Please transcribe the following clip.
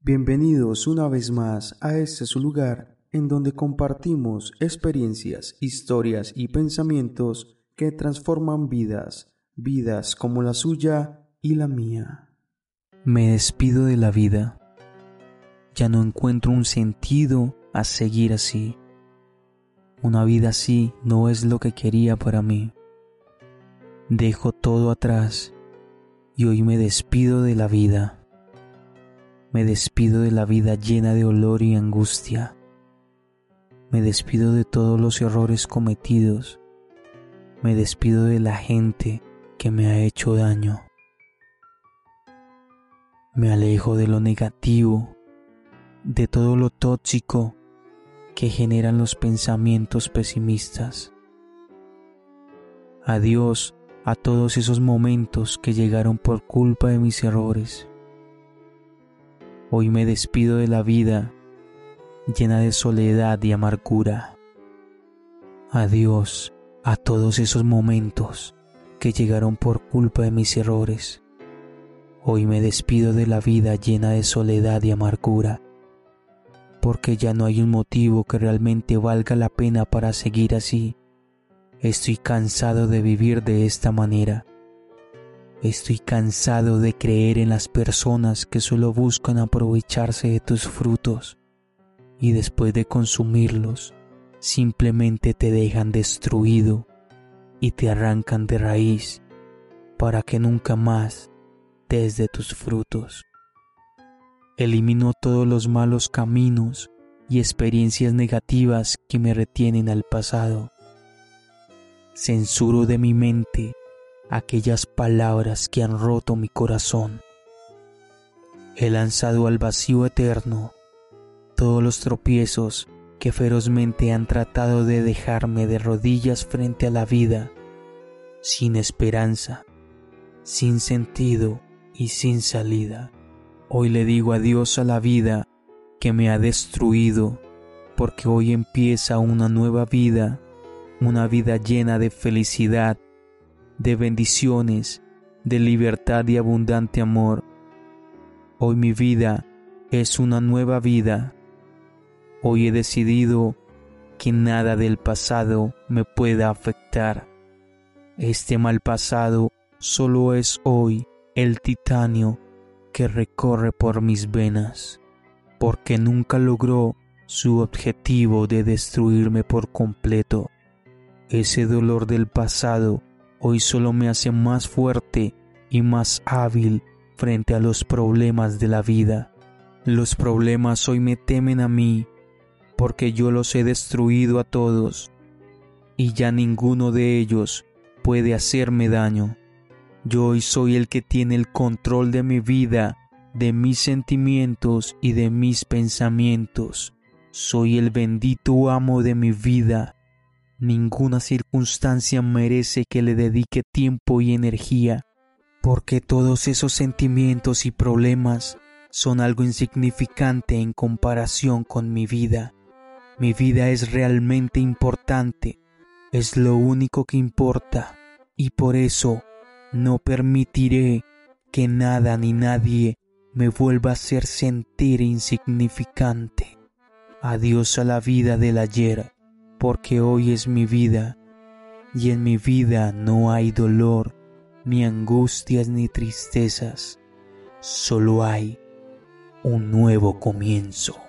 Bienvenidos una vez más a este su lugar en donde compartimos experiencias, historias y pensamientos que transforman vidas, vidas como la suya y la mía. Me despido de la vida. Ya no encuentro un sentido a seguir así. Una vida así no es lo que quería para mí. Dejo todo atrás y hoy me despido de la vida. Me despido de la vida llena de olor y angustia. Me despido de todos los errores cometidos. Me despido de la gente que me ha hecho daño. Me alejo de lo negativo, de todo lo tóxico que generan los pensamientos pesimistas. Adiós a todos esos momentos que llegaron por culpa de mis errores. Hoy me despido de la vida llena de soledad y amargura. Adiós a todos esos momentos que llegaron por culpa de mis errores. Hoy me despido de la vida llena de soledad y amargura, porque ya no hay un motivo que realmente valga la pena para seguir así. Estoy cansado de vivir de esta manera. Estoy cansado de creer en las personas que solo buscan aprovecharse de tus frutos y después de consumirlos simplemente te dejan destruido y te arrancan de raíz para que nunca más des de tus frutos. Elimino todos los malos caminos y experiencias negativas que me retienen al pasado. Censuro de mi mente aquellas palabras que han roto mi corazón. He lanzado al vacío eterno todos los tropiezos que ferozmente han tratado de dejarme de rodillas frente a la vida, sin esperanza, sin sentido y sin salida. Hoy le digo adiós a la vida que me ha destruido, porque hoy empieza una nueva vida, una vida llena de felicidad, de bendiciones, de libertad y abundante amor. Hoy mi vida es una nueva vida. Hoy he decidido que nada del pasado me pueda afectar. Este mal pasado solo es hoy el titanio que recorre por mis venas, porque nunca logró su objetivo de destruirme por completo. Ese dolor del pasado hoy solo me hace más fuerte y más hábil frente a los problemas de la vida. Los problemas hoy me temen a mí porque yo los he destruido a todos y ya ninguno de ellos puede hacerme daño. Yo hoy soy el que tiene el control de mi vida, de mis sentimientos y de mis pensamientos. Soy el bendito amo de mi vida Ninguna circunstancia merece que le dedique tiempo y energía, porque todos esos sentimientos y problemas son algo insignificante en comparación con mi vida. Mi vida es realmente importante, es lo único que importa, y por eso no permitiré que nada ni nadie me vuelva a hacer sentir insignificante. Adiós a la vida del ayer porque hoy es mi vida, y en mi vida no hay dolor, ni angustias, ni tristezas, solo hay un nuevo comienzo.